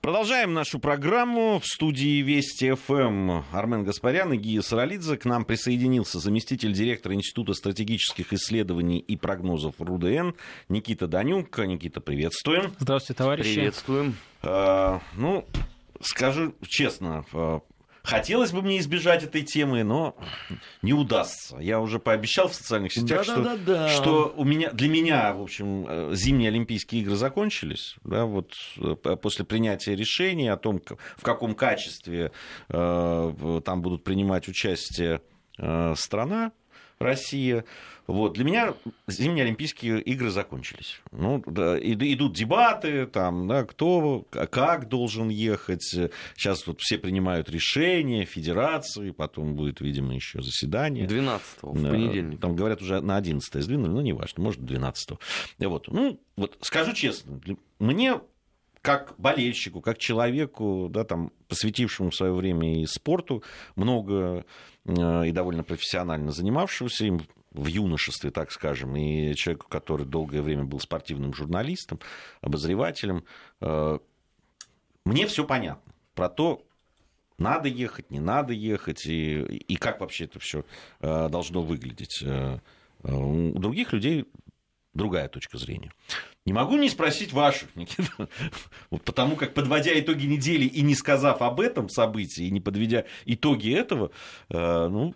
Продолжаем нашу программу. В студии Вести ФМ Армен Гаспарян и Гия Саралидзе. К нам присоединился заместитель директора Института стратегических исследований и прогнозов РУДН Никита Данюк. Никита, приветствуем. Здравствуйте, товарищи. Приветствуем. А, ну, скажу честно, а, Хотелось бы мне избежать этой темы, но не удастся. Я уже пообещал в социальных сетях, да, что, да, да, да. что у меня, для меня, в общем, э, зимние Олимпийские игры закончились. Да, вот э, после принятия решения о том, в каком качестве э, там будут принимать участие э, страна, Россия. Вот. Для меня зимние Олимпийские игры закончились. Ну, да, идут дебаты, там, да, кто, как должен ехать. Сейчас вот все принимают решения, федерации, потом будет, видимо, еще заседание. 12-го, в понедельник. Там, говорят, уже на 11 сдвинули, но не важно, может, 12 -го. Вот. Ну, вот скажу честно, мне как болельщику, как человеку, да, там, посвятившему свое время и спорту, много э, и довольно профессионально занимавшегося им в юношестве, так скажем, и человеку, который долгое время был спортивным журналистом, обозревателем, э, мне все понятно про то, надо ехать, не надо ехать, и, и как вообще это все э, должно выглядеть. У других людей другая точка зрения. Не могу не спросить ваших, Никита. Потому как, подводя итоги недели и не сказав об этом событии, и не подведя итоги этого, э, ну,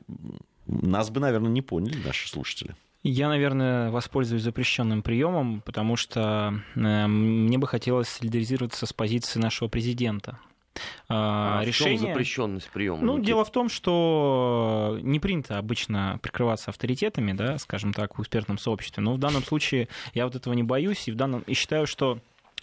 нас бы, наверное, не поняли наши слушатели. Я, наверное, воспользуюсь запрещенным приемом, потому что э, мне бы хотелось солидаризироваться с позицией нашего президента. А, а решение... В чем запрещенность приема? Ну, Никит? дело в том, что не принято обычно прикрываться авторитетами, да, скажем так, в экспертном сообществе. Но в данном случае я вот этого не боюсь и, в данном... и считаю, что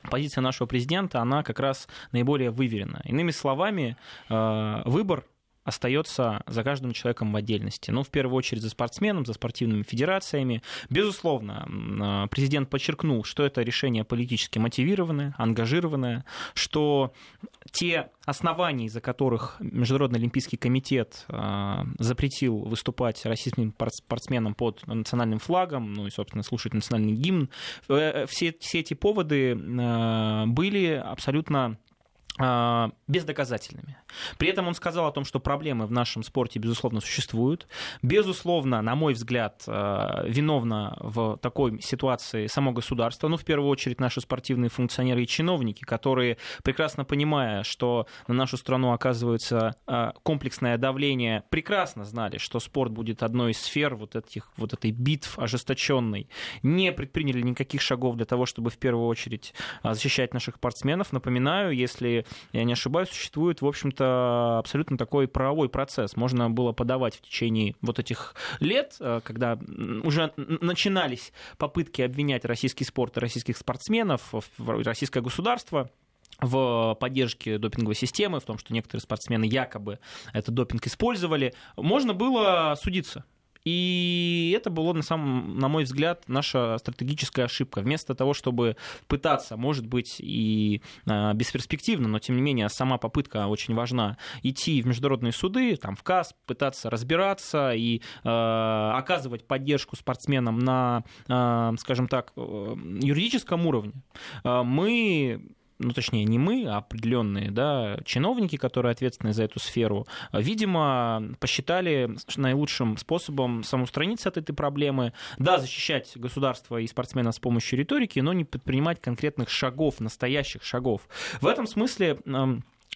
позиция нашего президента, она как раз наиболее выверена. Иными словами, э, выбор остается за каждым человеком в отдельности. Ну, в первую очередь за спортсменом, за спортивными федерациями. Безусловно, а, президент подчеркнул, что это решение политически мотивированное, ангажированное, что те основания, из-за которых Международный Олимпийский комитет а, запретил выступать российским спортсменам под национальным флагом, ну и, собственно, слушать национальный гимн, э, все, все эти поводы а, были абсолютно бездоказательными. При этом он сказал о том, что проблемы в нашем спорте, безусловно, существуют. Безусловно, на мой взгляд, а, виновно в такой ситуации само государство, ну, в первую очередь, наши спортивные функционеры и чиновники, которые, прекрасно понимая, что на нашу страну оказывается а, комплексное давление, прекрасно знали, что спорт будет одной из сфер вот, этих, вот этой битв ожесточенной, не предприняли никаких шагов для того, чтобы в первую очередь защищать наших спортсменов. Напоминаю, если я не ошибаюсь, существует, в общем-то, абсолютно такой правовой процесс. Можно было подавать в течение вот этих лет, э, когда уже начинались попытки обвинять российский спорт и российских спортсменов, российское государство в поддержке допинговой системы, в том, что некоторые спортсмены якобы этот допинг использовали, можно было судиться. И это было, на, самом, на мой взгляд, наша стратегическая ошибка. Вместо того, чтобы пытаться, может быть, и э, бесперспективно, но тем не менее сама попытка очень важна, идти в международные суды, там, в КАС, пытаться разбираться и э, оказывать поддержку спортсменам на, э, скажем так, э, юридическом уровне, мы ну точнее не мы, а определенные да, чиновники, которые ответственны за эту сферу, видимо, посчитали наилучшим способом самоустраниться от этой проблемы, да, защищать государство и спортсмена с помощью риторики, но не предпринимать конкретных шагов, настоящих шагов. В этом смысле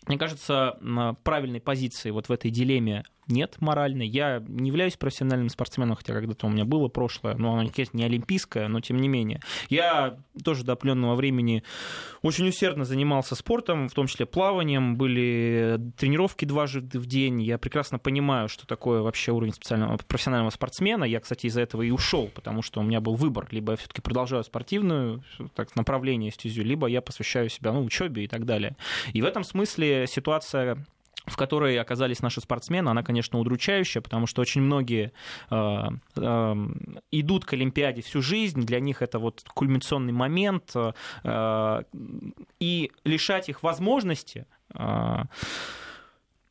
мне кажется, правильной позиции вот в этой дилемме нет моральной. Я не являюсь профессиональным спортсменом, хотя когда-то у меня было прошлое, но оно, конечно, не олимпийское, но тем не менее. Я тоже до определенного времени очень усердно занимался спортом, в том числе плаванием, были тренировки дважды в день. Я прекрасно понимаю, что такое вообще уровень специального профессионального спортсмена. Я, кстати, из-за этого и ушел, потому что у меня был выбор. Либо я все-таки продолжаю спортивную так, направление стезю, либо я посвящаю себя ну, учебе и так далее. И в этом смысле ситуация в которой оказались наши спортсмены, она, конечно, удручающая, потому что очень многие э, э, идут к Олимпиаде всю жизнь, для них это вот кульминационный момент, э, и лишать их возможности э,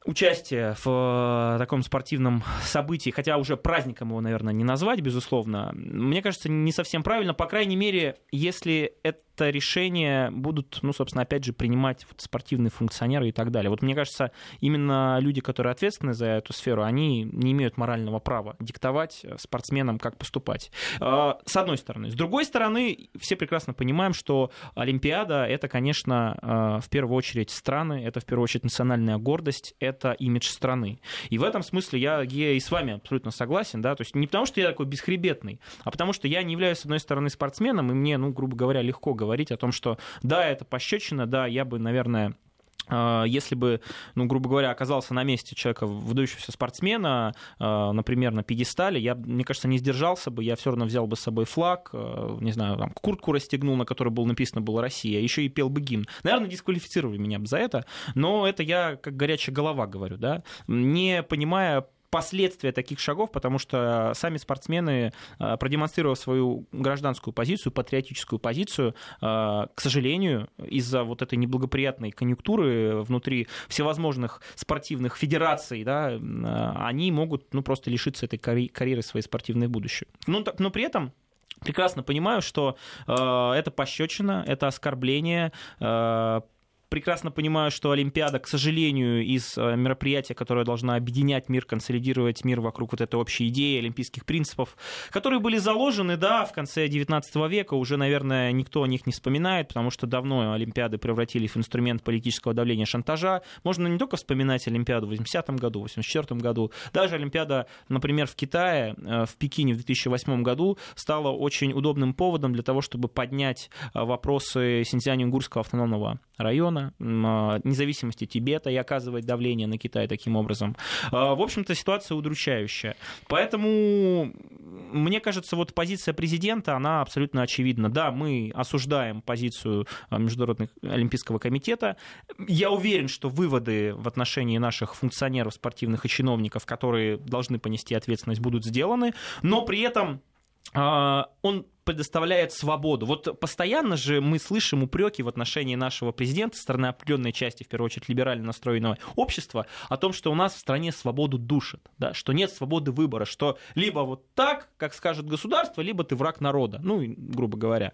участие в таком спортивном событии, хотя уже праздником его, наверное, не назвать, безусловно, мне кажется, не совсем правильно. По крайней мере, если это это решение будут, ну, собственно, опять же, принимать вот спортивные функционеры и так далее. Вот мне кажется, именно люди, которые ответственны за эту сферу, они не имеют морального права диктовать спортсменам, как поступать. А, с одной стороны. С другой стороны, все прекрасно понимаем, что Олимпиада — это, конечно, а, в первую очередь страны, это в первую очередь национальная гордость, это имидж страны. И в этом смысле я, я и с вами абсолютно согласен, да, то есть не потому, что я такой бесхребетный, а потому что я не являюсь, с одной стороны, спортсменом, и мне, ну, грубо говоря, легко говорить о том, что да, это пощечина, да, я бы, наверное, а, если бы, ну, грубо говоря, оказался на месте человека, выдающегося спортсмена, а, например, на пьедестале, я, мне кажется, не сдержался бы, я все равно взял бы с собой флаг, а, не знаю, там, куртку расстегнул, на которой было написано было «Россия», еще и пел бы гимн. Наверное, дисквалифицировали меня бы за это, но это я как горячая голова говорю, да, не понимая последствия таких шагов, потому что сами спортсмены, э, продемонстрировав свою гражданскую позицию, патриотическую позицию, э, к сожалению, из-за вот этой неблагоприятной конъюнктуры внутри всевозможных спортивных федераций, да, э, они могут ну, просто лишиться этой карьеры своей спортивной будущее. Но, но при этом прекрасно понимаю, что э, это пощечина, это оскорбление, э, прекрасно понимаю, что Олимпиада, к сожалению, из э, мероприятия, которое должна объединять мир, консолидировать мир вокруг вот этой общей идеи олимпийских принципов, которые были заложены, да, в конце 19 века, уже, наверное, никто о них не вспоминает, потому что давно Олимпиады превратились в инструмент политического давления шантажа. Можно не только вспоминать Олимпиаду в 80 году, в 84 году, даже Олимпиада, например, в Китае, э, в Пекине в 2008 году стала очень удобным поводом для того, чтобы поднять э, вопросы Синьцзянь-Унгурского автономного района, а, независимости Тибета и оказывать давление на Китай таким образом. А, в общем-то, ситуация удручающая. Поэтому, мне кажется, вот позиция президента, она абсолютно очевидна. Да, мы осуждаем позицию а, Международного олимпийского комитета. Я уверен, что выводы в отношении наших функционеров, спортивных и чиновников, которые должны понести ответственность, будут сделаны. Но при этом он предоставляет свободу. Вот постоянно же мы слышим упреки в отношении нашего президента, стороны определенной части, в первую очередь, либерально настроенного общества, о том, что у нас в стране свободу душит, да, что нет свободы выбора, что либо вот так, как скажет государство, либо ты враг народа, ну, грубо говоря.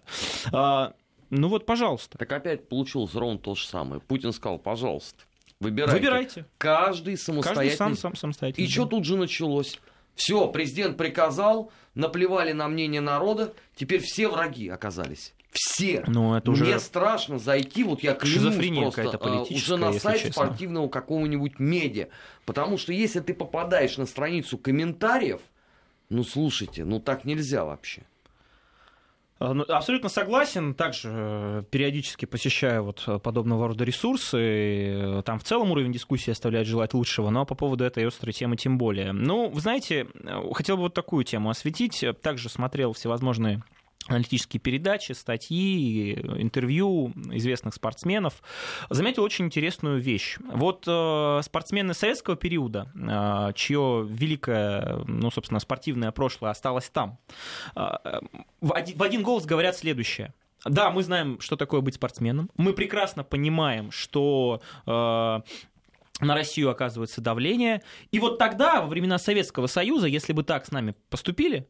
А, ну вот, пожалуйста. Так опять получилось ровно то же самое. Путин сказал, пожалуйста, выбирайте. Выбирайте. Каждый самостоятельно. Каждый сам, сам самостоятельно. И что тут же началось? Все, президент приказал, наплевали на мнение народа, теперь все враги оказались. Все. Ну, это уже... Мне страшно зайти, вот я клянусь просто, а, уже на сайт честно. спортивного какого-нибудь медиа. Потому что если ты попадаешь на страницу комментариев, ну слушайте, ну так нельзя вообще. А, ну, абсолютно согласен. Также э, периодически посещаю вот э, подобного рода ресурсы. Э, там в целом уровень дискуссии оставляет желать лучшего, но по поводу этой острой темы тем более. Ну, вы знаете, хотел бы вот такую тему осветить. Также смотрел всевозможные аналитические передачи, статьи, интервью известных спортсменов, заметил очень интересную вещь. Вот э, спортсмены советского периода, э, чье великое, ну, собственно, спортивное прошлое осталось там, э, в, один, в один голос говорят следующее. Да, мы знаем, что такое быть спортсменом. Мы прекрасно понимаем, что э, на Россию оказывается давление. И вот тогда, во времена Советского Союза, если бы так с нами поступили,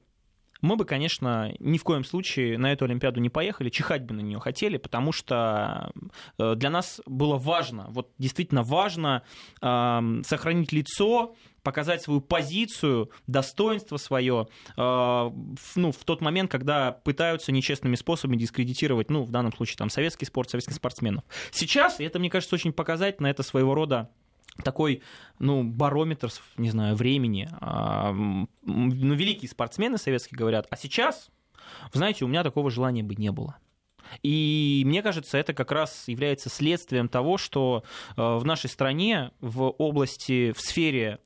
мы бы, конечно, ни в коем случае на эту Олимпиаду не поехали, чихать бы на нее хотели, потому что э, для нас было важно, вот действительно важно э, сохранить лицо, показать свою позицию, достоинство свое э, ну, в тот момент, когда пытаются нечестными способами дискредитировать, ну, в данном случае, там, советский спорт, советских спортсменов. Сейчас, и это, мне кажется, очень показательно, это своего рода такой, ну, барометр, не знаю, времени. А, ну, великие спортсмены советские говорят, а сейчас, вы знаете, у меня такого желания бы не было. И мне кажется, это как раз является следствием того, что э, в нашей стране в области, в сфере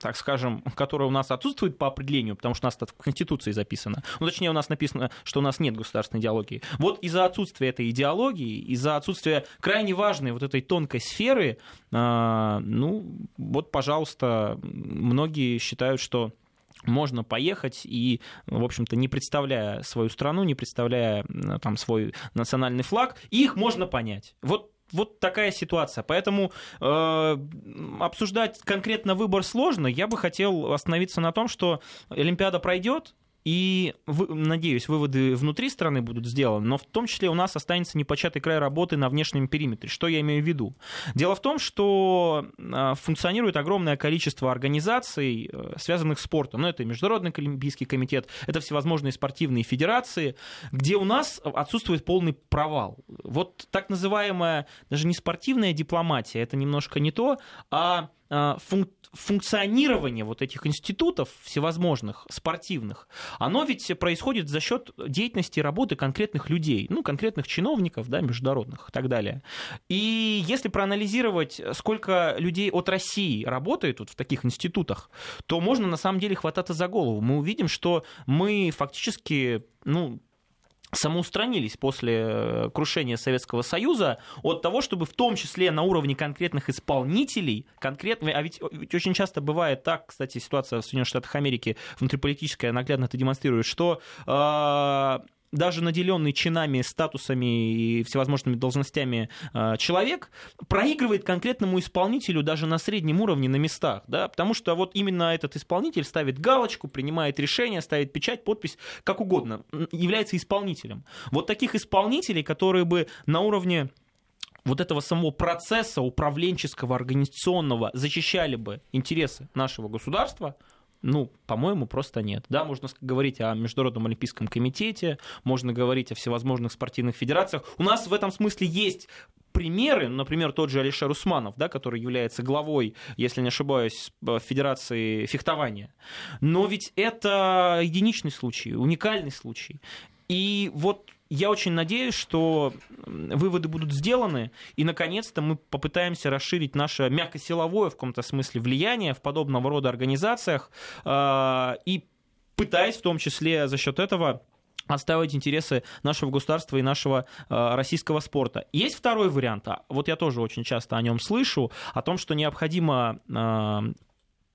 так скажем, которая у нас отсутствует по определению, потому что у нас это в Конституции записано. Ну, точнее, у нас написано, что у нас нет государственной идеологии. Вот из-за отсутствия этой идеологии, из-за отсутствия крайне важной вот этой тонкой сферы, э, ну, вот, пожалуйста, многие считают, что можно поехать и, в общем-то, не представляя свою страну, не представляя там свой национальный флаг, их можно понять. Вот вот такая ситуация. Поэтому э, обсуждать конкретно выбор сложно. Я бы хотел остановиться на том, что Олимпиада пройдет, и, надеюсь, выводы внутри страны будут сделаны, но в том числе у нас останется непочатый край работы на внешнем периметре. Что я имею в виду? Дело в том, что а, функционирует огромное количество организаций, э, связанных с спортом. Ну, это и Международный Олимпийский комитет, это всевозможные спортивные федерации, где у нас отсутствует полный провал. Вот так называемая, даже не спортивная дипломатия, это немножко не то, а, а функ функционирование вот этих институтов всевозможных, спортивных, оно ведь происходит за счет деятельности и работы конкретных людей, ну, конкретных чиновников, да, международных и так далее. И если проанализировать, сколько людей от России работает вот в таких институтах, то можно на самом деле хвататься за голову. Мы увидим, что мы фактически, ну, самоустранились после э, крушения Советского Союза от того, чтобы в том числе на уровне конкретных исполнителей, конкретно, а ведь, ведь очень часто бывает так, кстати, ситуация в Соединенных Штатах Америки внутриполитическая наглядно это демонстрирует, что э, даже наделенный чинами, статусами и всевозможными должностями э, человек проигрывает конкретному исполнителю даже на среднем уровне на местах, да, потому что вот именно этот исполнитель ставит галочку, принимает решение, ставит печать, подпись, как угодно, является исполнителем. Вот таких исполнителей, которые бы на уровне вот этого самого процесса управленческого, организационного защищали бы интересы нашего государства, ну, по-моему, просто нет. Да, можно говорить о Международном Олимпийском комитете, можно говорить о всевозможных спортивных федерациях. У нас в этом смысле есть примеры, например, тот же Алишер Усманов, да, который является главой, если не ошибаюсь, Федерации фехтования. Но ведь это единичный случай, уникальный случай. И вот я очень надеюсь, что выводы будут сделаны, и, наконец-то, мы попытаемся расширить наше мягкосиловое, в каком-то смысле, влияние в подобного рода организациях, а, и пытаясь в том числе за счет этого отстаивать интересы нашего государства и нашего э, российского спорта. Есть второй вариант, а вот я тоже очень часто о нем слышу, о том, что необходимо э,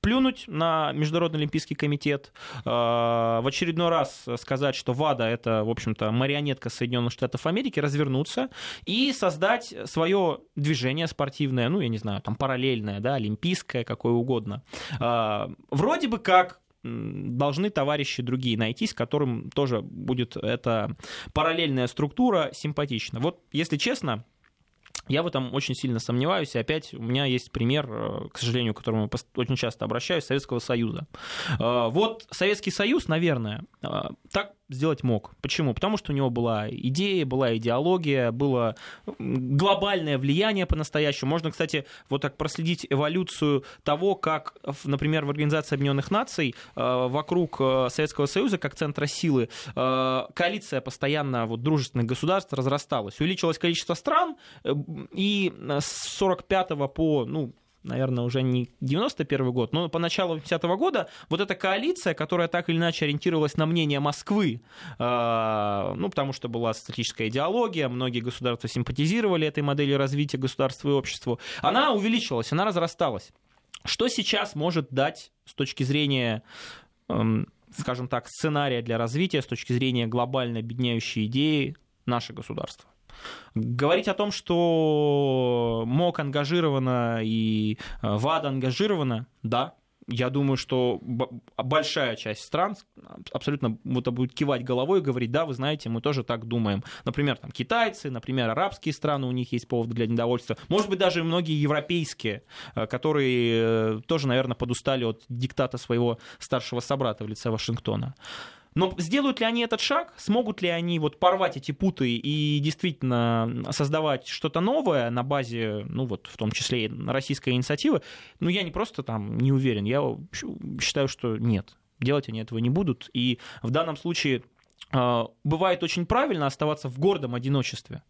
плюнуть на Международный Олимпийский комитет, э, в очередной раз сказать, что ВАДА это, в общем-то, марионетка Соединенных Штатов Америки, развернуться и создать свое движение спортивное, ну, я не знаю, там параллельное, да, олимпийское, какое угодно. Э, вроде бы как должны товарищи другие найтись, которым тоже будет эта параллельная структура симпатична. Вот, если честно, я в этом очень сильно сомневаюсь, и опять у меня есть пример, э, к сожалению, к которому я очень часто обращаюсь, Советского Союза. Э, вот Советский Союз, наверное, э, так сделать мог. Почему? Потому что у него была идея, была идеология, было глобальное влияние по-настоящему. Можно, кстати, вот так проследить эволюцию того, как, например, в Организации Объединенных Наций э, вокруг э, Советского Союза, как центра силы, э, коалиция постоянно вот, дружественных государств разрасталась. Увеличилось количество стран, и с 45 по, ну, наверное, уже не 91 год, но по началу 50 -го года вот эта коалиция, которая так или иначе ориентировалась на мнение Москвы, э, ну, потому что была статическая идеология, многие государства симпатизировали этой модели развития государства и общества, она увеличилась, она разрасталась. Что сейчас может дать с точки зрения эм, скажем так, сценария для развития, с точки зрения глобально объединяющей идеи наше государство? Говорить о том, что МОК ангажирована и э, ВАД ангажирована, да, я думаю, что большая часть стран абсолютно вот будет кивать головой и говорить, да, вы знаете, мы тоже так думаем. Например, там китайцы, например, арабские страны, у них есть повод для недовольства. Может быть, даже многие европейские, э, которые э, тоже, наверное, подустали от диктата своего старшего собрата в лице Вашингтона. Но сделают ли они этот шаг, смогут ли они вот порвать эти путы и действительно создавать что-то новое на базе, ну вот в том числе и российской инициативы, ну я не просто там не уверен, я считаю, что нет, делать они этого не будут. И в данном случае э, бывает очень правильно оставаться в гордом одиночестве.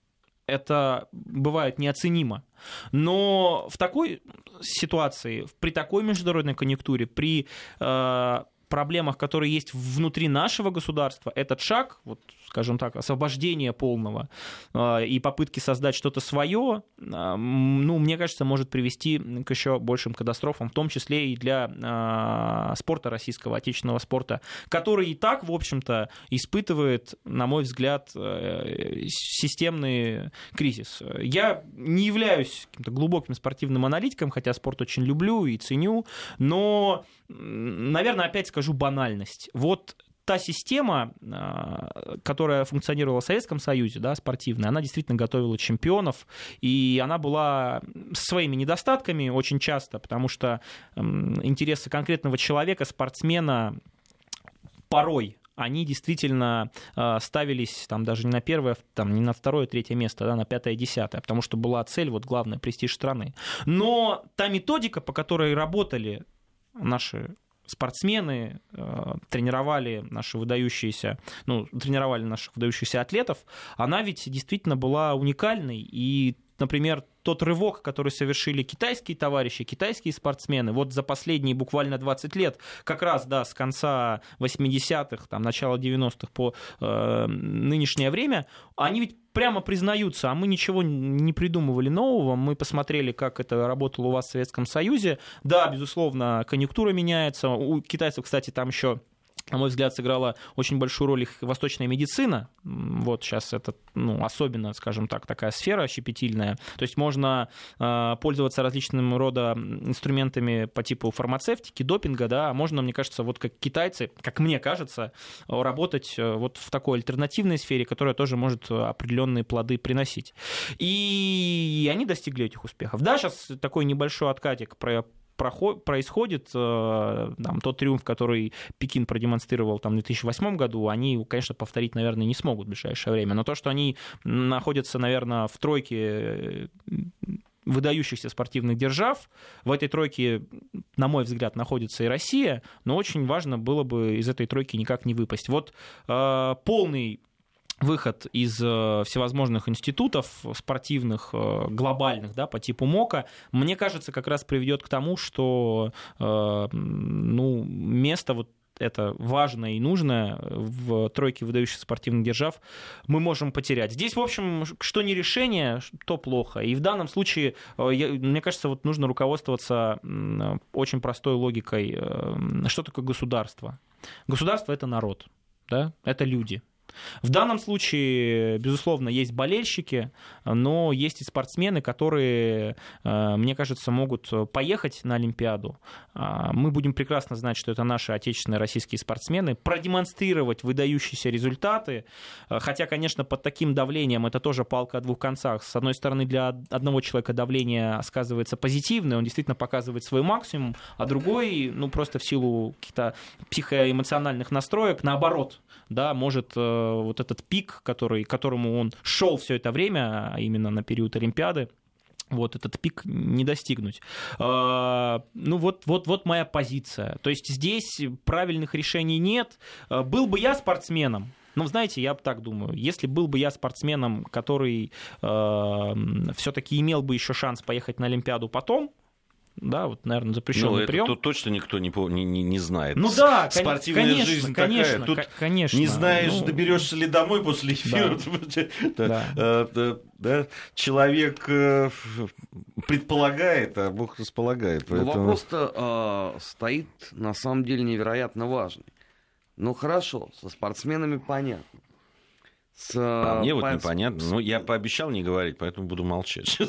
Это бывает неоценимо. Но в такой ситуации, при такой международной конъюнктуре, при э, проблемах, которые есть внутри нашего государства, этот шаг, вот, скажем так, освобождения полного э, и попытки создать что-то свое, э, ну, мне кажется, может привести к еще большим катастрофам, в том числе и для э, спорта российского, отечественного спорта, который и так, в общем-то, испытывает, на мой взгляд, системный кризис. Я не являюсь каким-то глубоким спортивным аналитиком, хотя спорт очень люблю и ценю, но наверное, опять скажу банальность. Вот та система, а, которая функционировала в Советском Союзе, да, спортивная, она действительно готовила чемпионов, и она была своими недостатками очень часто, потому что интересы конкретного человека, спортсмена порой они действительно э, ставились там даже не на первое, там, не на второе, третье место, да, на пятое, десятое, потому что была цель, вот главное, престиж страны. Но та методика, по которой работали наши спортсмены, э, тренировали наши выдающиеся, ну, тренировали наших выдающихся атлетов, она ведь действительно была уникальной, и например, тот рывок, который совершили китайские товарищи, китайские спортсмены, вот за последние буквально 20 лет, как раз, да, с конца 80-х, там, начала 90-х по э, нынешнее время, они ведь прямо признаются, а мы ничего не придумывали нового, мы посмотрели, как это работало у вас в Советском Союзе. Да, безусловно, конъюнктура меняется. У китайцев, кстати, там еще на мой взгляд, сыграла очень большую роль их восточная медицина. Вот сейчас это ну, особенно, скажем так, такая сфера щепетильная. То есть можно э, пользоваться различным рода инструментами по типу фармацевтики, допинга, да, а можно, мне кажется, вот как китайцы, как мне кажется, работать э, вот в такой альтернативной сфере, которая тоже может определенные плоды приносить. И они достигли этих успехов. Да, сейчас такой небольшой откатик про проход, происходит, э, там, тот триумф, который Пекин продемонстрировал там, в 2008 году, они, конечно, повторить, наверное, не смогут в ближайшее время. Но то, что они находятся, наверное, в тройке э, выдающихся спортивных держав. В этой тройке, на мой взгляд, находится и Россия, но очень важно было бы из этой тройки никак не выпасть. Вот э, полный выход из э, всевозможных институтов спортивных, э, глобальных, да, по типу МОКа, мне кажется, как раз приведет к тому, что э, ну, место вот это важное и нужное в тройке выдающихся спортивных держав, мы можем потерять. Здесь, в общем, что не решение, то плохо. И в данном случае, мне кажется, вот нужно руководствоваться очень простой логикой. Что такое государство? Государство — это народ, да? это люди. В данном случае, безусловно, есть болельщики, но есть и спортсмены, которые, э, мне кажется, могут поехать на Олимпиаду. А, мы будем прекрасно знать, что это наши отечественные российские спортсмены, продемонстрировать выдающиеся результаты, э, хотя, конечно, под таким давлением это тоже палка о двух концах. С одной стороны, для одного человека давление сказывается позитивное, он действительно показывает свой максимум, а другой, ну, просто в силу каких-то психоэмоциональных настроек, наоборот, да, может э, вот этот пик, который, которому он шел все это время, а именно на период Олимпиады, вот этот пик не достигнуть. А, ну вот, вот, вот моя позиция. То есть здесь правильных решений нет. А, был бы я спортсменом, ну, знаете, я так думаю, если был бы я спортсменом, который э, все-таки имел бы еще шанс поехать на Олимпиаду потом, да, вот, наверное, запрещенный ну, прием. Тут точно никто не, не, не знает. Ну да, спортивная конечно, жизнь конечно, такая. Тут конечно. Не знаешь, ну... доберешься ли домой после эфира. Да. Да. Да. Человек э, предполагает, а Бог располагает. Ну, поэтому... Вопрос-то э, стоит на самом деле невероятно важный. Ну хорошо, со спортсменами понятно. С, а мне вот по... непонятно. Ну, я пообещал не говорить, поэтому буду молчать.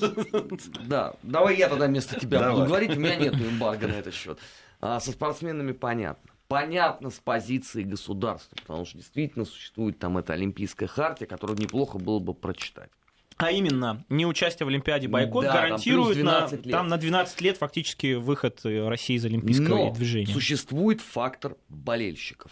Да, давай я тогда вместо тебя давай. буду говорить, у меня нет эмбарго на этот счет. А со спортсменами понятно. Понятно с позиции государства, потому что действительно существует там эта Олимпийская хартия, которую неплохо было бы прочитать. А именно, не участие в Олимпиаде бойкот да, гарантирует там, на, лет. там на 12 лет фактически выход России из Олимпийского Но движения. существует фактор болельщиков.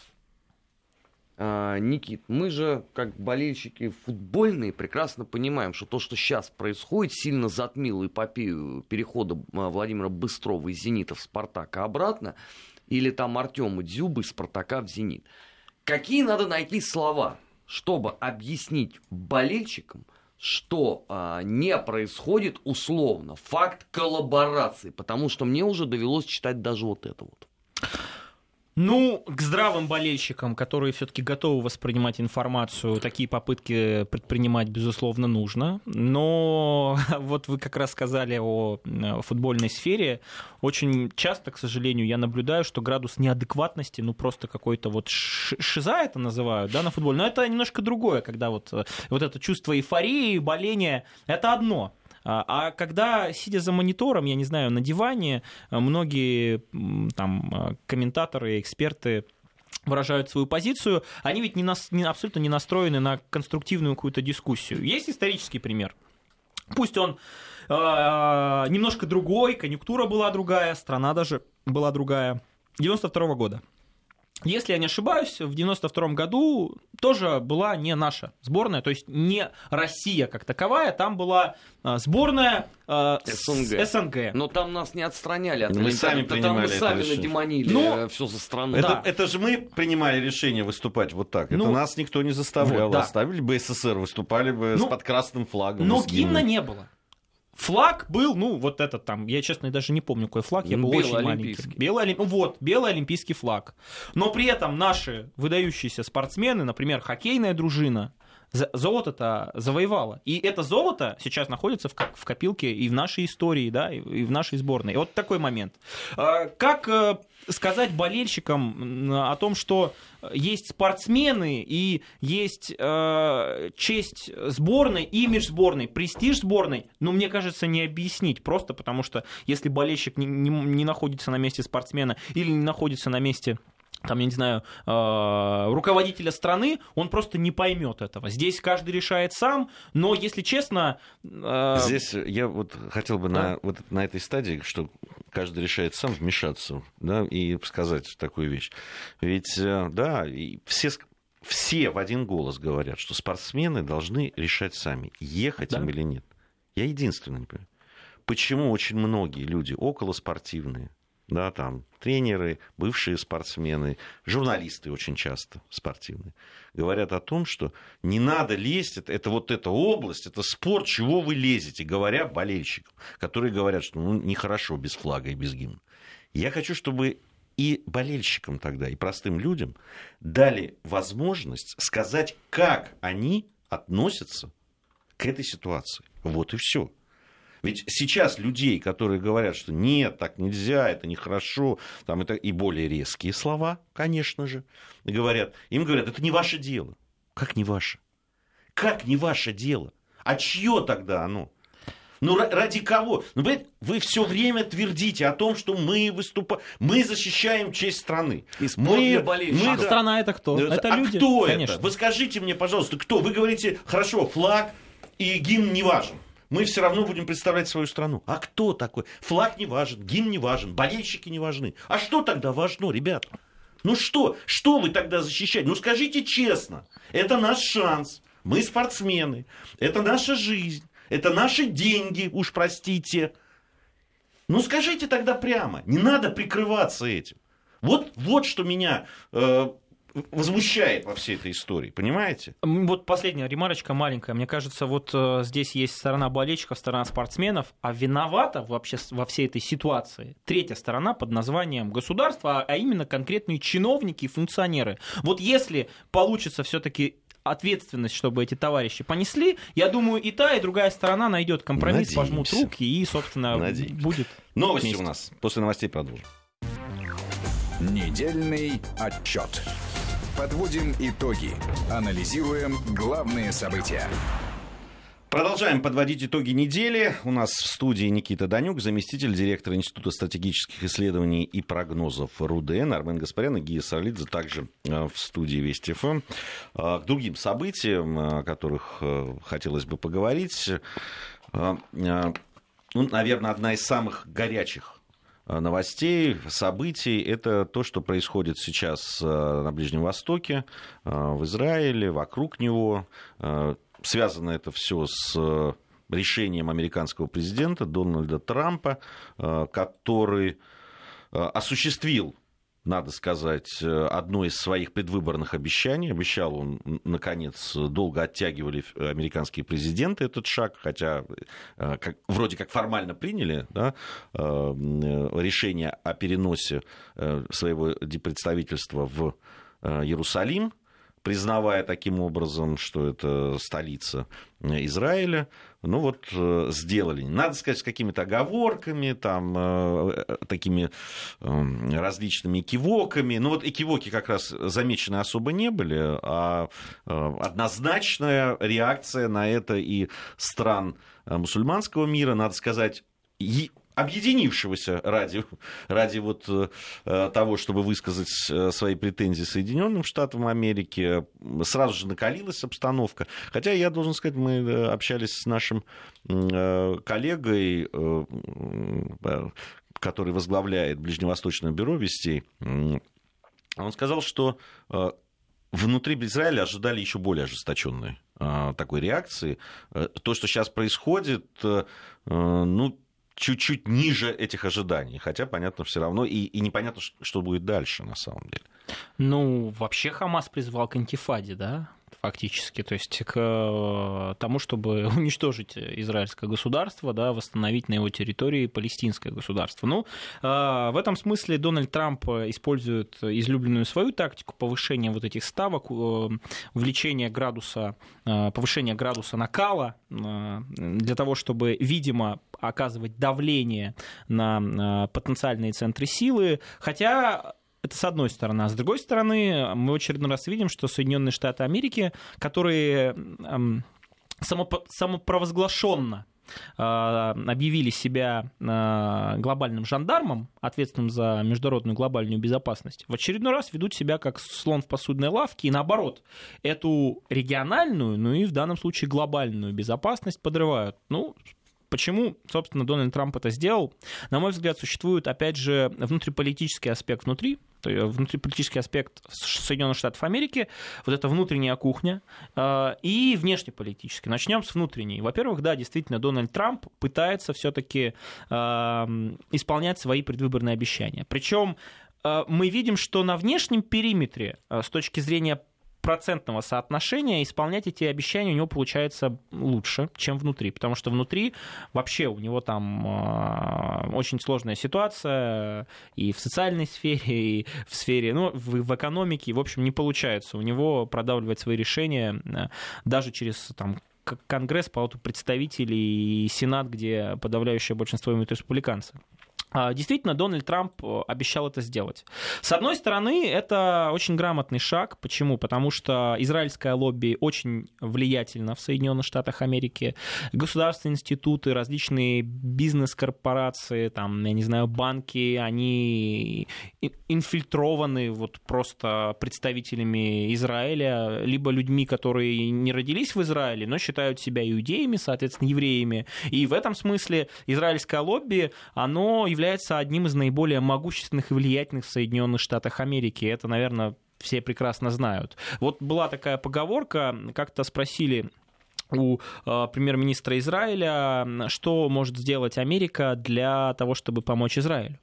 А, Никит, мы же, как болельщики футбольные, прекрасно понимаем, что то, что сейчас происходит, сильно затмило эпопею перехода а, Владимира Быстрова из «Зенита» в «Спартак», а обратно, или там Артема Дзюбы из «Спартака» в «Зенит». Какие надо найти слова, чтобы объяснить болельщикам, что а, не происходит условно факт коллаборации, потому что мне уже довелось читать даже вот это вот. Ну, к здравым болельщикам, которые все-таки готовы воспринимать информацию, такие попытки предпринимать, безусловно, нужно. Но вот вы как раз сказали о футбольной сфере. Очень часто, к сожалению, я наблюдаю, что градус неадекватности, ну просто какой-то вот шиза это называют, да, на футболе. Но это немножко другое, когда вот, э, вот это чувство эйфории, боления, это одно. А, а когда, сидя за монитором, я не знаю, на диване, многие там комментаторы, эксперты выражают свою позицию, они ведь не нас, не, абсолютно не настроены на конструктивную какую-то дискуссию. Есть исторический пример. Пусть он э, немножко другой, конъюнктура была другая, страна даже была другая. 92 -го года. Если я не ошибаюсь, в 92 году тоже была не наша сборная, то есть не Россия как таковая, там была а, сборная э, СНГ. СНГ. Но там нас не отстраняли от Мы сами принимали там мы сами надемонили ну, все за страну. Это, да. это же мы принимали решение выступать вот так. Ну, это нас никто не заставлял. Вот, да. Оставили бы СССР, выступали бы ну, с под красным флагом. Но гимна не было. Флаг был, ну, вот этот там, я, честно, даже не помню, какой флаг, я был белый очень маленький. Белый, ну, вот, белый олимпийский флаг. Но при этом наши выдающиеся спортсмены, например, хоккейная дружина, золото-то завоевала. И это золото сейчас находится в, в копилке и в нашей истории, да, и в нашей сборной. Вот такой момент. А, как э, сказать болельщикам о том, что есть спортсмены и есть э, честь сборной, имидж сборной, престиж сборной, ну, мне кажется, не объяснить просто, потому что если болельщик не, не, не находится на месте спортсмена или не находится на месте там, я не знаю, э, руководителя страны, он просто не поймет этого. Здесь каждый решает сам, но, если честно... Э... Здесь я вот хотел бы да? на, вот на этой стадии, что каждый решает сам вмешаться да, и сказать такую вещь. Ведь, э, да, все все в один голос говорят, что спортсмены должны решать сами, ехать да. им или нет. Я единственный не понимаю. Почему очень многие люди околоспортивные, да, там тренеры, бывшие спортсмены, журналисты очень часто спортивные, говорят о том, что не надо лезть, это, это вот эта область, это спорт, чего вы лезете, говоря болельщикам, которые говорят, что ну, нехорошо без флага и без гимна. Я хочу, чтобы и болельщикам тогда, и простым людям дали возможность сказать, как они относятся к этой ситуации. Вот и все. Ведь сейчас людей, которые говорят, что нет, так нельзя, это нехорошо, там это и более резкие слова, конечно же, говорят, им говорят, это не ваше дело. Как не ваше? Как не ваше дело? А чье тогда оно? Ну, ради кого? Ну, вы, вы все время твердите о том, что мы выступаем, мы защищаем честь страны. И мы, мы, а да. страна это кто? Это а люди? кто Конечно. это? Вы скажите мне, пожалуйста, кто? Вы говорите, хорошо, флаг и гимн не важен мы все равно будем представлять свою страну. А кто такой? Флаг не важен, гимн не важен, болельщики не важны. А что тогда важно, ребята? Ну что? Что вы тогда защищаете? Ну скажите честно. Это наш шанс. Мы спортсмены. Это наша жизнь. Это наши деньги, уж простите. Ну скажите тогда прямо. Не надо прикрываться этим. Вот, вот что меня э, возмущает во всей этой истории, понимаете? Вот последняя ремарочка маленькая. Мне кажется, вот э, здесь есть сторона болельщиков, сторона спортсменов, а виновата вообще во всей этой ситуации третья сторона под названием государство, а именно конкретные чиновники и функционеры. Вот если получится все-таки ответственность, чтобы эти товарищи понесли, я думаю, и та, и другая сторона найдет компромисс, Надеемся. пожмут руки и, собственно, Надеемся. будет. Новости вместе. у нас. После новостей продолжим. Недельный отчет. Подводим итоги. Анализируем главные события. Продолжаем подводить итоги недели. У нас в студии Никита Данюк, заместитель директора Института стратегических исследований и прогнозов РУДН, Армен Гаспарян и Гия Сарлидзе также э, в студии Вести ФМ. Э, к другим событиям, о которых э, хотелось бы поговорить. Ну, наверное, одна из самых горячих Э, новостей, событий. Это то, что происходит сейчас э, на Ближнем Востоке, э, в Израиле, вокруг него. Связано это все с решением американского президента Дональда Трампа, который осуществил надо сказать, э, одно из своих предвыборных обещаний. Обещал он, наконец, долго оттягивали американские президенты этот шаг, хотя э, как, вроде как формально приняли да, э, решение о переносе своего представительства в Иерусалим признавая таким образом, что это столица Израиля, ну вот э, сделали. Надо сказать, с какими-то оговорками, там, э, э, такими эм, различными экивоками. Ну вот экивоки как раз замечены особо не были, а однозначная реакция на это и стран мусульманского мира, надо сказать, объединившегося ради, ради вот того, чтобы высказать свои претензии Соединенным Штатам Америки. Сразу же накалилась обстановка. Хотя я должен сказать, мы общались с нашим коллегой, который возглавляет Ближневосточное бюро вестей. Он сказал, что внутри Израиля ожидали еще более ожесточенной такой реакции. То, что сейчас происходит, ну, чуть-чуть ниже этих ожиданий. Хотя, понятно, все равно и, и непонятно, что будет дальше на самом деле. Ну, вообще Хамас призвал к антифаде, да? фактически, то есть к э, тому, чтобы уничтожить израильское государство, да, восстановить на его территории палестинское государство. Ну, э, в этом смысле Дональд Трамп использует излюбленную свою тактику повышения вот этих ставок, э, увеличения градуса, повышения градуса накала для того, чтобы, видимо, оказывать давление на потенциальные центры силы, хотя это с одной стороны. А с другой стороны, мы в очередной раз видим, что Соединенные Штаты Америки, которые эм, самопровозглашенно э, объявили себя э, глобальным жандармом, ответственным за международную глобальную безопасность, в очередной раз ведут себя как слон в посудной лавке, и наоборот, эту региональную, ну и в данном случае глобальную безопасность подрывают. Ну, Почему, собственно, Дональд Трамп это сделал? На мой взгляд, существует, опять же, внутриполитический аспект внутри, внутриполитический аспект Соединенных Штатов Америки, вот эта внутренняя кухня, э, и внешнеполитический. Начнем с внутренней. Во-первых, да, действительно, Дональд Трамп пытается все-таки э, исполнять свои предвыборные обещания. Причем э, мы видим, что на внешнем периметре, с точки зрения процентного соотношения исполнять эти обещания у него получается лучше, чем внутри, потому что внутри вообще у него там э, очень сложная ситуация и в социальной сфере, и в сфере, ну, в, экономике, в общем, не получается у него продавливать свои решения э, даже через там Конгресс, палату представителей и Сенат, где подавляющее большинство имеют республиканцы. А, действительно, Дональд Трамп э, обещал это сделать. С одной стороны, это очень грамотный шаг. Почему? Потому что израильское лобби очень влиятельно в Соединенных Штатах Америки. Государственные институты, различные бизнес-корпорации, там, я не знаю, банки, они инфильтрованы вот просто представителями Израиля, либо людьми, которые не родились в Израиле, но считают себя иудеями, соответственно, евреями. И в этом смысле израильское лобби, оно является одним из наиболее могущественных и влиятельных в Соединенных Штатах Америки. Это, наверное, все прекрасно знают. Вот была такая поговорка, как-то спросили у э, премьер-министра Израиля, что может сделать Америка для того, чтобы помочь Израилю.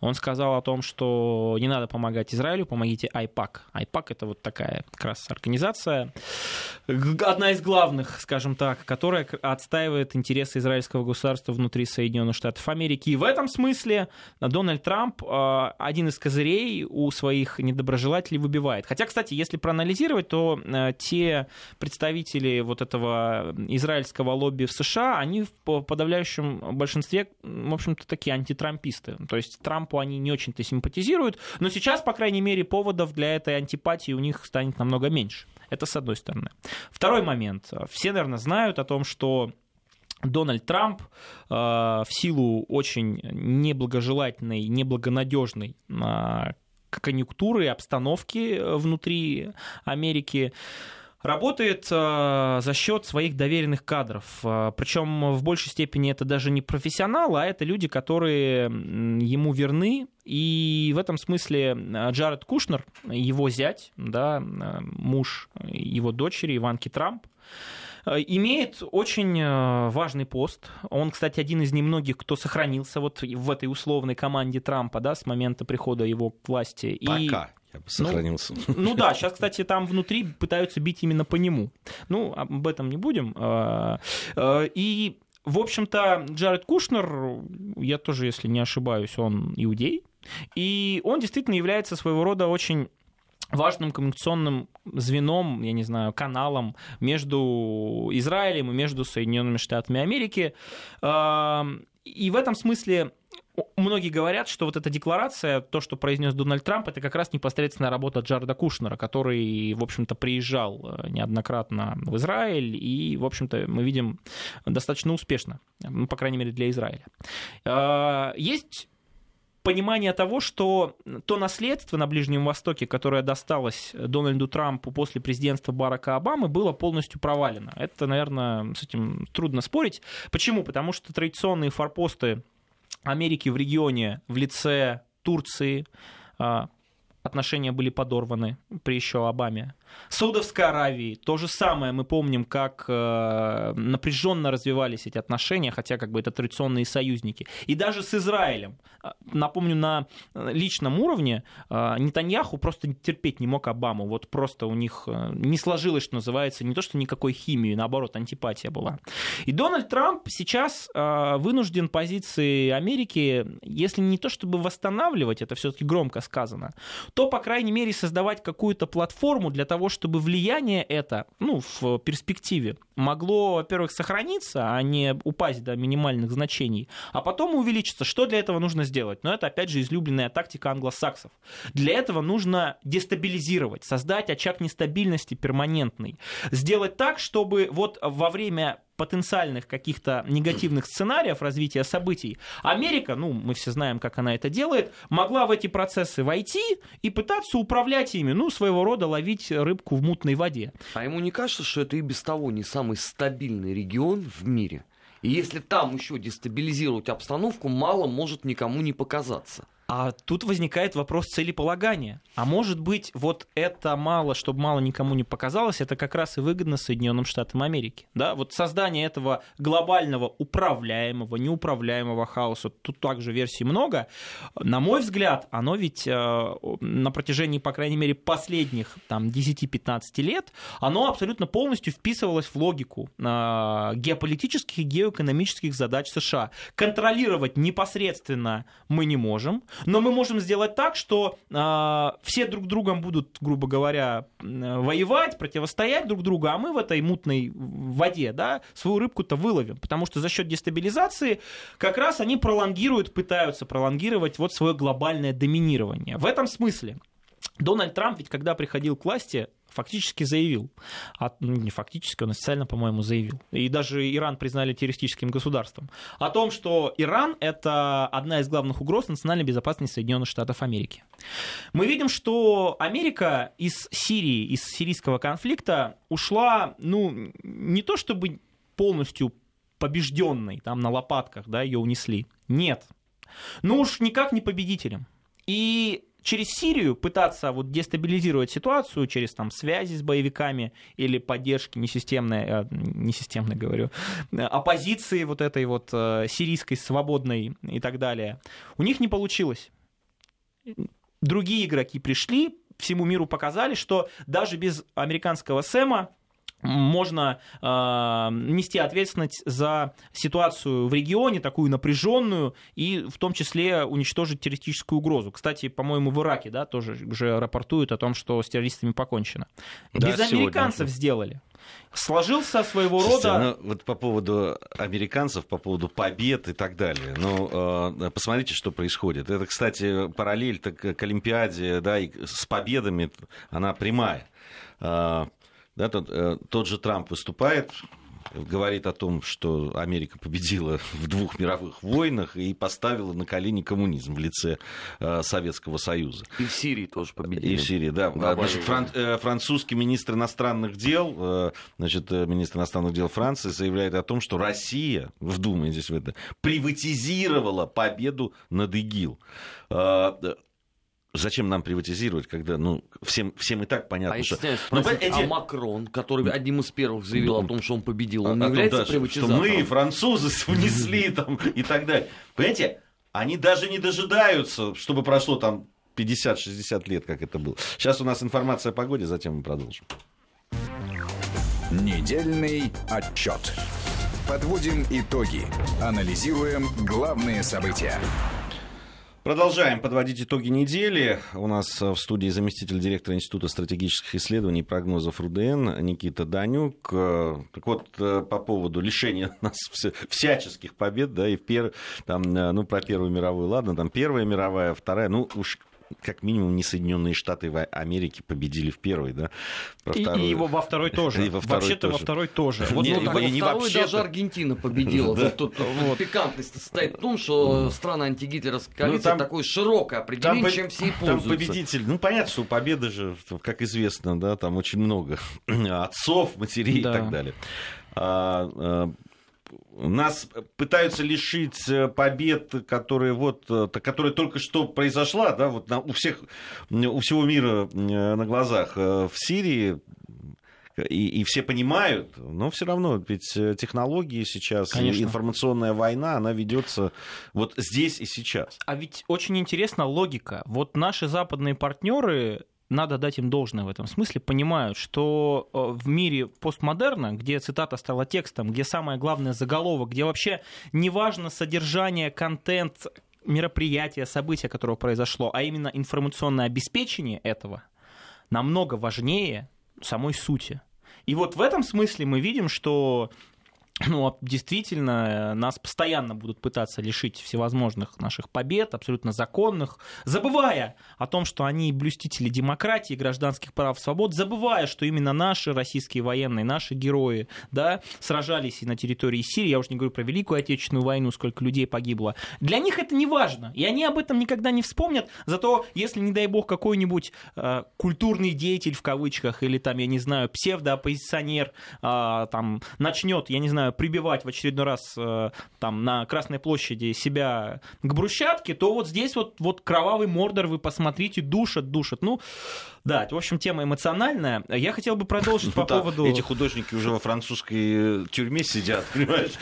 Он сказал о том, что не надо помогать Израилю, помогите IPAC. IPAC это вот такая как раз организация, одна из главных, скажем так, которая отстаивает интересы израильского государства внутри Соединенных Штатов Америки. И в этом смысле Дональд Трамп э, один из козырей у своих недоброжелателей выбивает. Хотя, кстати, если проанализировать, то э, те представители вот этого израильского лобби в США, они в подавляющем большинстве, в общем-то, такие антитрамписты. То есть Трампу они не очень-то симпатизируют, но сейчас, по крайней мере, поводов для этой антипатии у них станет намного меньше. Это с одной стороны. Второй момент. Все, наверное, знают о том, что Дональд Трамп э, в силу очень неблагожелательной, неблагонадежной э, конъюнктуры обстановки внутри Америки работает э, за счет своих доверенных кадров. Э, причем в большей степени это даже не профессионалы, а это люди, которые ему верны. И в этом смысле э, Джаред Кушнер, его зять, да, муж его дочери Иванки Трамп, имеет очень важный пост. Он, кстати, один из немногих, кто сохранился вот в этой условной команде Трампа да, с момента прихода его к власти. Пока. И я бы сохранился. Ну, ну да, сейчас, кстати, там внутри пытаются бить именно по нему. Ну, об этом не будем. А, а, и, в общем-то, Джаред Кушнер, я тоже, если не ошибаюсь, он иудей. И он действительно является своего рода очень важным коммуникационным звеном, я не знаю, каналом между Израилем и между Соединенными Штатами Америки. А, и в этом смысле многие говорят, что вот эта декларация, то, что произнес Дональд Трамп, это как раз непосредственная работа Джареда Кушнера, который, в общем-то, приезжал э, неоднократно в Израиль, и, в общем-то, мы видим достаточно успешно, ну, по крайней мере, для Израиля. Э, есть понимание того, что то наследство на Ближнем Востоке, которое досталось Дональду Трампу после президентства Барака Обамы, было полностью провалено. Это, наверное, с этим трудно спорить. Почему? Потому что традиционные форпосты Америки в регионе в лице Турции, а, отношения были подорваны при еще Обаме. Саудовской Аравии то же самое. Мы помним, как э, напряженно развивались эти отношения, хотя как бы это традиционные союзники. И даже с Израилем. А, напомню, на личном уровне э, Нетаньяху просто терпеть не мог Обаму. Вот просто у них э, не сложилось, что называется, не то, что никакой химии, наоборот, антипатия была. И Дональд Трамп сейчас э, вынужден позиции Америки, если не то чтобы восстанавливать, это все-таки громко сказано, то, по крайней мере, создавать какую-то платформу для того, чтобы влияние это, ну, в перспективе могло, во-первых, сохраниться, а не упасть до минимальных значений, а потом увеличиться. Что для этого нужно сделать? Но это, опять же, излюбленная тактика англосаксов. Для этого нужно дестабилизировать, создать очаг нестабильности перманентный, сделать так, чтобы вот во время потенциальных каких-то негативных сценариев развития событий, Америка, ну, мы все знаем, как она это делает, могла в эти процессы войти и пытаться управлять ими, ну, своего рода ловить рыбку в мутной воде. А ему не кажется, что это и без того не самый стабильный регион в мире? И если там еще дестабилизировать обстановку, мало может никому не показаться. А тут возникает вопрос целеполагания. А может быть, вот это мало, чтобы мало никому не показалось, это как раз и выгодно Соединенным Штатам Америки. Да? Вот создание этого глобального управляемого, неуправляемого хаоса, тут также версий много. На мой взгляд, оно ведь э, на протяжении, по крайней мере, последних там, 10-15 лет, оно абсолютно полностью вписывалось в логику э, геополитических и геоэкономических задач США. Контролировать непосредственно мы не можем, но мы можем сделать так, что э, все друг другом будут, грубо говоря, воевать, противостоять друг другу, а мы в этой мутной воде да, свою рыбку-то выловим. Потому что за счет дестабилизации как раз они пролонгируют, пытаются пролонгировать вот свое глобальное доминирование. В этом смысле Дональд Трамп ведь когда приходил к власти, фактически заявил, а, ну, не фактически, он официально, по-моему, заявил, и даже Иран признали террористическим государством, о том, что Иран — это одна из главных угроз национальной безопасности Соединенных Штатов Америки. Мы видим, что Америка из Сирии, из сирийского конфликта ушла, ну, не то чтобы полностью побежденной, там на лопатках, да, ее унесли. Нет. Ну уж никак не победителем. И через Сирию пытаться вот дестабилизировать ситуацию через там связи с боевиками или поддержки несистемной, э, несистемной говорю, оппозиции вот этой вот э, сирийской свободной и так далее, у них не получилось. Другие игроки пришли, всему миру показали, что даже без американского Сэма можно э, нести ответственность за ситуацию в регионе, такую напряженную, и в том числе уничтожить террористическую угрозу. Кстати, по-моему, в Ираке да, тоже уже рапортуют о том, что с террористами покончено. Да, Без американцев сделали. Сложился своего Слушайте, рода... Ну, вот по поводу американцев, по поводу побед и так далее. Ну, э, посмотрите, что происходит. Это, кстати, параллель так, к Олимпиаде, да, и с победами, она прямая. Да, тот, э, тот же Трамп выступает, говорит о том, что Америка победила в двух мировых войнах и поставила на колени коммунизм в лице э, Советского Союза. И в Сирии тоже победили. И в Сирии, да. Значит, фран, э, французский министр иностранных дел, э, значит, министр иностранных дел Франции заявляет о том, что Россия, вдумайтесь в это, приватизировала победу над ИГИЛ. Э, зачем нам приватизировать, когда ну, всем, всем и так понятно, а что... Но, ну, эти... А Макрон, который одним из первых заявил ну, о том, что он победил, он не является да, приватизатором? Что мы, французы, внесли там и так далее. Понимаете, они даже не дожидаются, чтобы прошло там 50-60 лет, как это было. Сейчас у нас информация о погоде, затем мы продолжим. Недельный отчет. Подводим итоги. Анализируем главные события. Продолжаем подводить итоги недели. У нас в студии заместитель директора Института стратегических исследований и прогнозов РУДН Никита Данюк. Так вот, по поводу лишения нас всяческих побед, да, и пер... там, ну, про Первую мировую, ладно, там Первая мировая, Вторая, ну, уж как минимум не Соединенные Штаты Америки победили в первой, да? и, и его во второй тоже. И во второй Вообще-то тоже. во второй тоже. Вот, Нет, ну, во не второй даже Аргентина победила. да. Тут, тут вот. пикантность состоит в том, что страна антигитлеровской ну, коалиции ну, такое широкое определение, там, чем все и пользуются. Там победитель, ну понятно, что победы же, как известно, да, там очень много отцов, матерей да. и так далее. А, а, нас пытаются лишить э, побед, которые вот, э, которая только что произошла, да, вот на, у всех, у всего мира э, на глазах в Сирии, и, и все понимают, но все равно, ведь технологии сейчас, Конечно. информационная война, она ведется вот здесь и сейчас. А ведь очень интересна логика. Вот наши западные партнеры надо дать им должное в этом смысле, понимают, что э, в мире постмодерна, где цитата стала текстом, где самое главное заголовок, где вообще неважно содержание, контент, мероприятия, события, которое произошло, а именно информационное обеспечение этого, намного важнее самой сути. И вот в этом смысле мы видим, что ну, а действительно, нас постоянно будут пытаться лишить всевозможных наших побед, абсолютно законных, забывая о том, что они блюстители демократии, гражданских прав, свобод, забывая, что именно наши российские военные, наши герои, да, сражались и на территории Сирии, я уже не говорю про Великую Отечественную войну, сколько людей погибло. Для них это не важно, и они об этом никогда не вспомнят, зато если, не дай бог, какой-нибудь э, культурный деятель, в кавычках, или там, я не знаю, псевдооппозиционер э, там начнет, я не знаю, прибивать в очередной раз э, там на Красной площади себя к брусчатке, то вот здесь вот, вот кровавый мордор, вы посмотрите, душат, душат. Ну, да, в общем, тема эмоциональная. Я хотел бы продолжить по поводу... Эти художники уже во французской э, тюрьме сидят, понимаешь,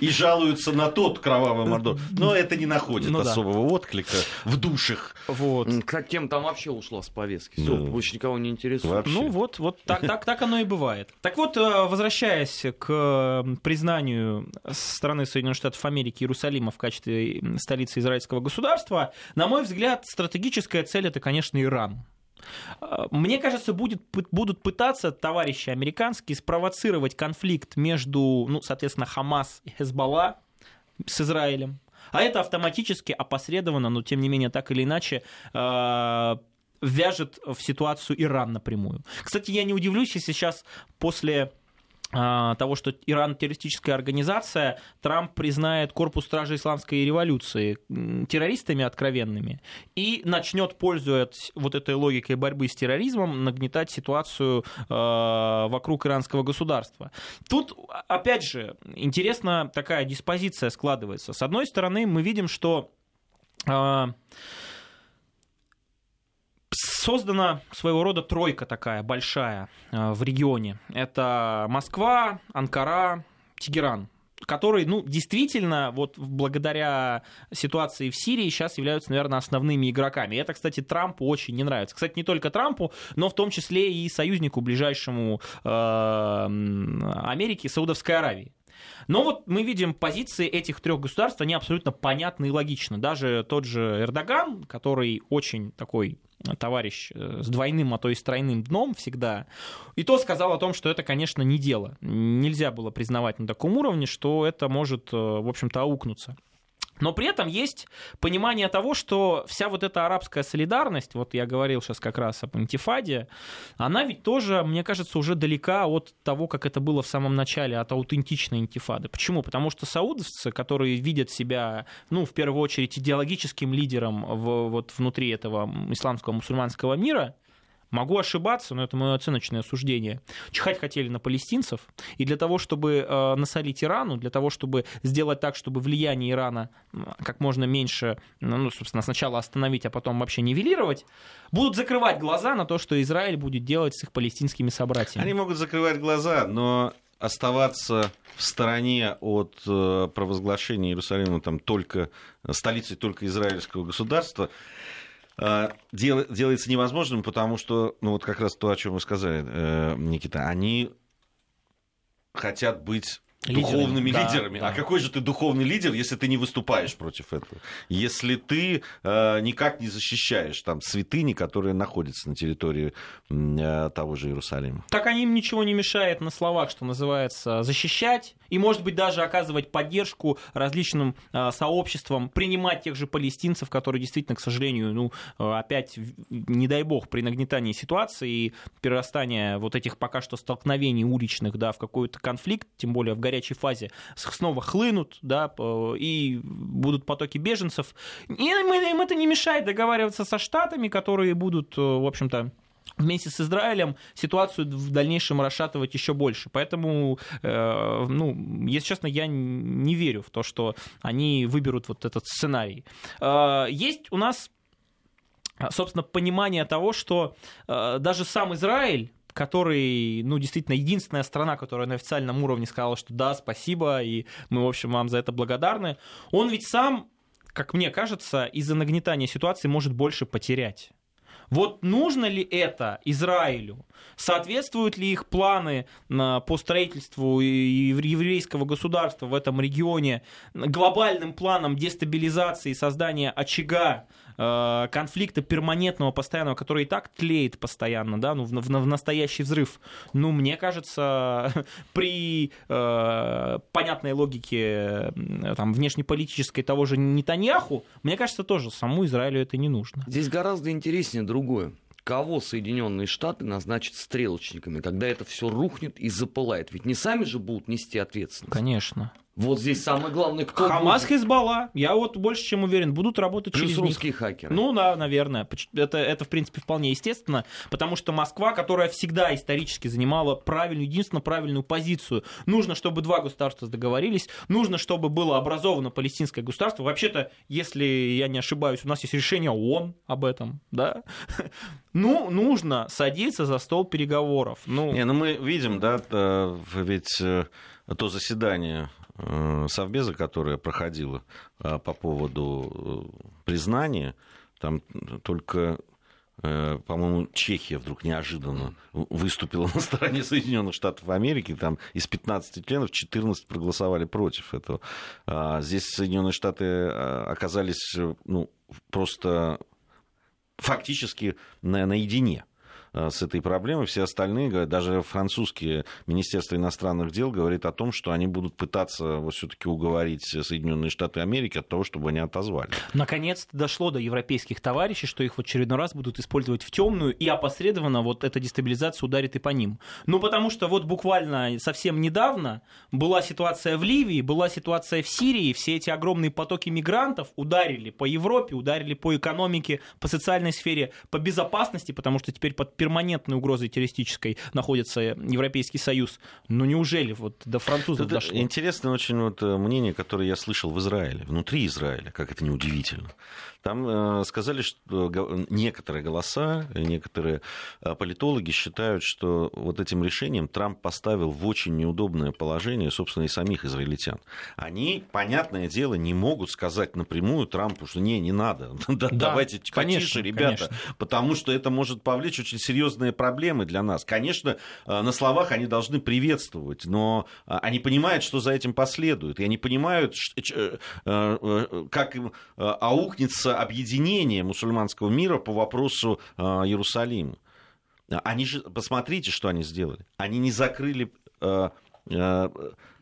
и жалуются на тот кровавый мордор. Но это не находит ну особого отклика в душах. Вот. Как тем там вообще ушла с повестки. Все, больше никого не интересует. Ну вот, вот так, так, так оно и бывает. Так вот, э, возвращаясь к признанию страны Соединенных Штатов Америки Иерусалима в качестве столицы израильского государства, на мой взгляд, стратегическая цель это, конечно, Иран. Э, мне кажется, будет, будут пытаться товарищи американские спровоцировать конфликт между, ну, соответственно, Хамас и Хезбалла с Израилем. А это автоматически, опосредованно, но тем не менее так или иначе, э, вяжет в ситуацию Иран напрямую. Кстати, я не удивлюсь, если сейчас после а, того, что Иран террористическая организация, Трамп признает корпус стражи исламской революции террористами откровенными и начнет, пользуясь вот этой логикой борьбы с терроризмом, нагнетать ситуацию э, вокруг иранского государства. Тут, опять же, интересно такая диспозиция складывается. С одной стороны, мы видим, что э, создана своего рода тройка такая большая э, в регионе. Это Москва, Анкара, Тегеран которые, ну, действительно, вот благодаря ситуации в Сирии сейчас являются, наверное, основными игроками. И это, кстати, Трампу очень не нравится. Кстати, не только Трампу, но в том числе и союзнику ближайшему э, Америки, Саудовской Аравии. Но вот мы видим позиции этих трех государств, они абсолютно понятны и логичны. Даже тот же Эрдоган, который очень такой товарищ э, с двойным, а то и с тройным дном всегда, и то сказал о том, что это, конечно, не дело. Нельзя было признавать на таком уровне, что это может, э, в общем-то, аукнуться. Но при этом есть понимание того, что вся вот эта арабская солидарность, вот я говорил сейчас как раз об антифаде, она ведь тоже, мне кажется, уже далека от того, как это было в самом начале, от аутентичной антифады. Почему? Потому что саудовцы, которые видят себя, ну, в первую очередь, идеологическим лидером в, вот внутри этого исламского мусульманского мира, Могу ошибаться, но это мое оценочное суждение. Чихать хотели на палестинцев, и для того, чтобы э, насолить Ирану, для того, чтобы сделать так, чтобы влияние Ирана как можно меньше, ну, собственно, сначала остановить, а потом вообще нивелировать, будут закрывать глаза на то, что Израиль будет делать с их палестинскими собратьями. Они могут закрывать глаза, но оставаться в стороне от э, провозглашения Иерусалима там только столицей только израильского государства Э, делается невозможным, потому что, ну вот как раз то, о чем вы сказали, э, Никита, они хотят быть духовными да, лидерами. Да. А какой же ты духовный лидер, если ты не выступаешь против этого? Если ты э, никак не защищаешь там святыни, которые находятся на территории э, того же Иерусалима? Так они им ничего не мешает на словах, что называется, защищать и, может быть, даже оказывать поддержку различным э, сообществам, принимать тех же палестинцев, которые действительно, к сожалению, ну, э, опять, не дай бог, при нагнетании ситуации и перерастания вот этих пока что столкновений уличных, да, в какой-то конфликт, тем более в горячей фазе снова хлынут, да, и будут потоки беженцев. И им это не мешает договариваться со Штатами, которые будут, э, в общем-то, вместе с Израилем ситуацию в дальнейшем расшатывать еще больше. Поэтому, э, ну, если честно, я не верю в то, что они выберут вот этот сценарий. Э, есть у нас собственно, понимание того, что э, даже сам Израиль который, ну, действительно, единственная страна, которая на официальном уровне сказала, что да, спасибо, и мы, в общем, вам за это благодарны, он ведь сам, как мне кажется, из-за нагнетания ситуации может больше потерять. Вот нужно ли это Израилю? Соответствуют ли их планы по строительству еврейского государства в этом регионе глобальным планам дестабилизации и создания очага Э, конфликта перманентного, постоянного, который и так тлеет постоянно, да, ну, в, в, в настоящий взрыв, ну, мне кажется, при э, понятной логике там, внешнеполитической того же Нетаньяху, мне кажется, тоже саму Израилю это не нужно. Здесь гораздо интереснее другое кого Соединенные Штаты назначат стрелочниками, когда это все рухнет и запылает. Ведь не сами же будут нести ответственность. Конечно. Вот здесь самое главное, кто Хамас, будет... Хизбалла, я вот больше чем уверен, будут работать Плюс через русские них. хакеры. Ну да, наверное. Это, это, в принципе, вполне естественно, потому что Москва, которая всегда исторически занимала правильную, единственно правильную позицию, нужно, чтобы два государства договорились, нужно, чтобы было образовано палестинское государство. Вообще-то, если я не ошибаюсь, у нас есть решение ООН об этом, да? Ну, нужно садиться за стол переговоров. Ну, не, ну мы видим, да, ведь э, то заседание Э, Совбеза, которая проходила э, по поводу э, признания, там только по-моему, Чехия вдруг неожиданно выступила на стороне Соединенных Штатов Америки. Там из 15 членов 14 проголосовали против этого. А здесь Соединенные Штаты оказались ну, просто фактически наедине Э, с этой проблемой. Все остальные, даже французские Министерство иностранных дел говорит о том, что они будут пытаться вот все-таки уговорить Соединенные Штаты Америки от того, чтобы они отозвали. Наконец-то дошло до европейских товарищей, что их в очередной раз будут использовать в темную, и опосредованно вот эта дестабилизация ударит и по ним. Ну, потому что вот буквально совсем недавно была ситуация в Ливии, была ситуация в Сирии, все эти огромные потоки мигрантов ударили по Европе, ударили по экономике, по социальной сфере, по безопасности, потому что теперь под перманентной угрозой террористической находится Европейский Союз. Но неужели вот до французов это дошло? Интересное очень вот э, мнение, которое я слышал в Израиле, внутри Израиля, как это неудивительно. Там э, сказали, что некоторые голоса, некоторые э, политологи считают, что вот этим решением Трамп поставил в очень неудобное положение, собственно, и самих израильтян. Они, понятное дело, не могут сказать напрямую Трампу, что не, не надо, да, давайте конечно, ребята, конечно. потому что это может повлечь очень серьезные проблемы для нас. Конечно, э, на словах они должны приветствовать, но они понимают, что за этим последует, и они понимают, как им аукнется объединение мусульманского мира по вопросу а, Иерусалима. Они же, посмотрите, что они сделали. Они не закрыли а, а,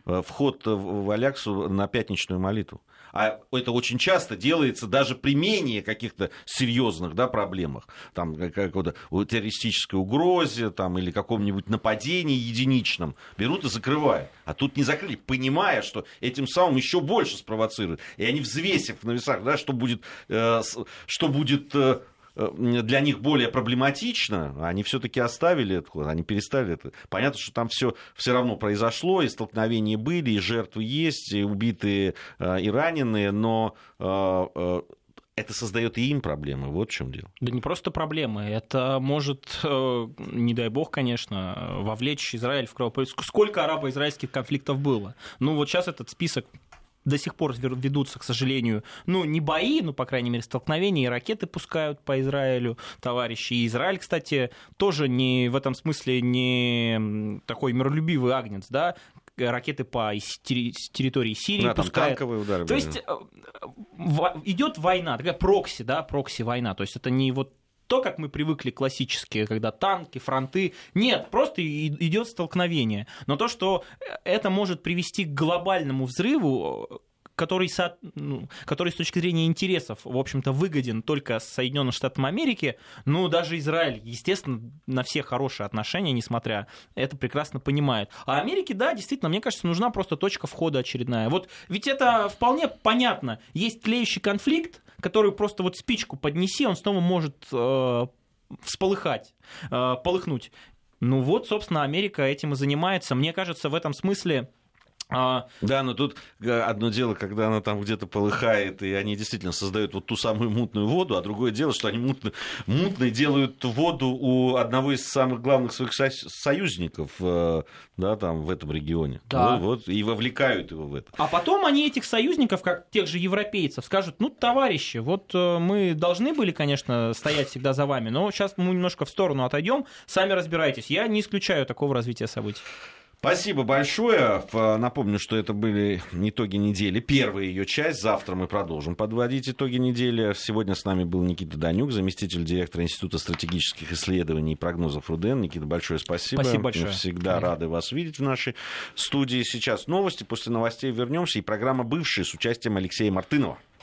вход в Аляксу на пятничную молитву. А это очень часто делается даже при менее каких-то серьезных да, проблемах. Там какой-то террористической угрозе там, или каком-нибудь нападении единичном. Берут и закрывают. А тут не закрыли, понимая, что этим самым еще больше спровоцируют. И они взвесив на весах, да, что будет, э, что будет э, для них более проблематично, они все-таки оставили это, они перестали это. Понятно, что там все все равно произошло, и столкновения были, и жертвы есть, и убитые, э, и раненые, но э, это создает и им проблемы. Вот в чем дело. Да не просто проблемы. Это может, не дай бог, конечно, вовлечь Израиль в кровопролитие. Сколько арабо-израильских конфликтов было? Ну, вот сейчас этот список до сих пор ведутся, к сожалению, ну, не бои, ну, по крайней мере, столкновения, и ракеты пускают по Израилю товарищи. И Израиль, кстати, тоже не в этом смысле не такой миролюбивый агнец, да, ракеты по территории Сирии да, пускает. Там удары То есть идет война, такая прокси, да, прокси-война. То есть это не вот то, как мы привыкли классические, когда танки, фронты. Нет, просто идет столкновение. Но то, что это может привести к глобальному взрыву, который, со, ну, который с точки зрения интересов, в общем-то, выгоден только Соединенным Штатам Америки, ну, даже Израиль, естественно, на все хорошие отношения, несмотря, это прекрасно понимает. А Америке, да, действительно, мне кажется, нужна просто точка входа очередная. Вот ведь это вполне понятно. Есть тлеющий конфликт, который просто вот спичку поднеси, он снова может э, всполыхать, э, полыхнуть. Ну вот, собственно, Америка этим и занимается. Мне кажется, в этом смысле а... Да, но тут э, одно дело, когда она там где-то полыхает, и они действительно создают вот ту самую мутную воду, а другое дело, что они мутно, мутной делают воду у одного из самых главных своих союзников э, да, там, в этом регионе. Да. Вот, вот, и вовлекают его в это. А потом они этих союзников, как тех же европейцев, скажут, ну, товарищи, вот э, мы должны были, конечно, стоять всегда за вами, но сейчас мы немножко в сторону отойдем, сами разбирайтесь. Я не исключаю такого развития событий. Спасибо большое. Напомню, что это были итоги недели. Первая ее часть. Завтра мы продолжим подводить итоги недели. Сегодня с нами был Никита Данюк, заместитель директора Института стратегических исследований и прогнозов РУДН. Никита, большое спасибо. Спасибо большое. Мы всегда рады вас видеть в нашей студии. Сейчас новости. После новостей вернемся. И программа «Бывшие» с участием Алексея Мартынова.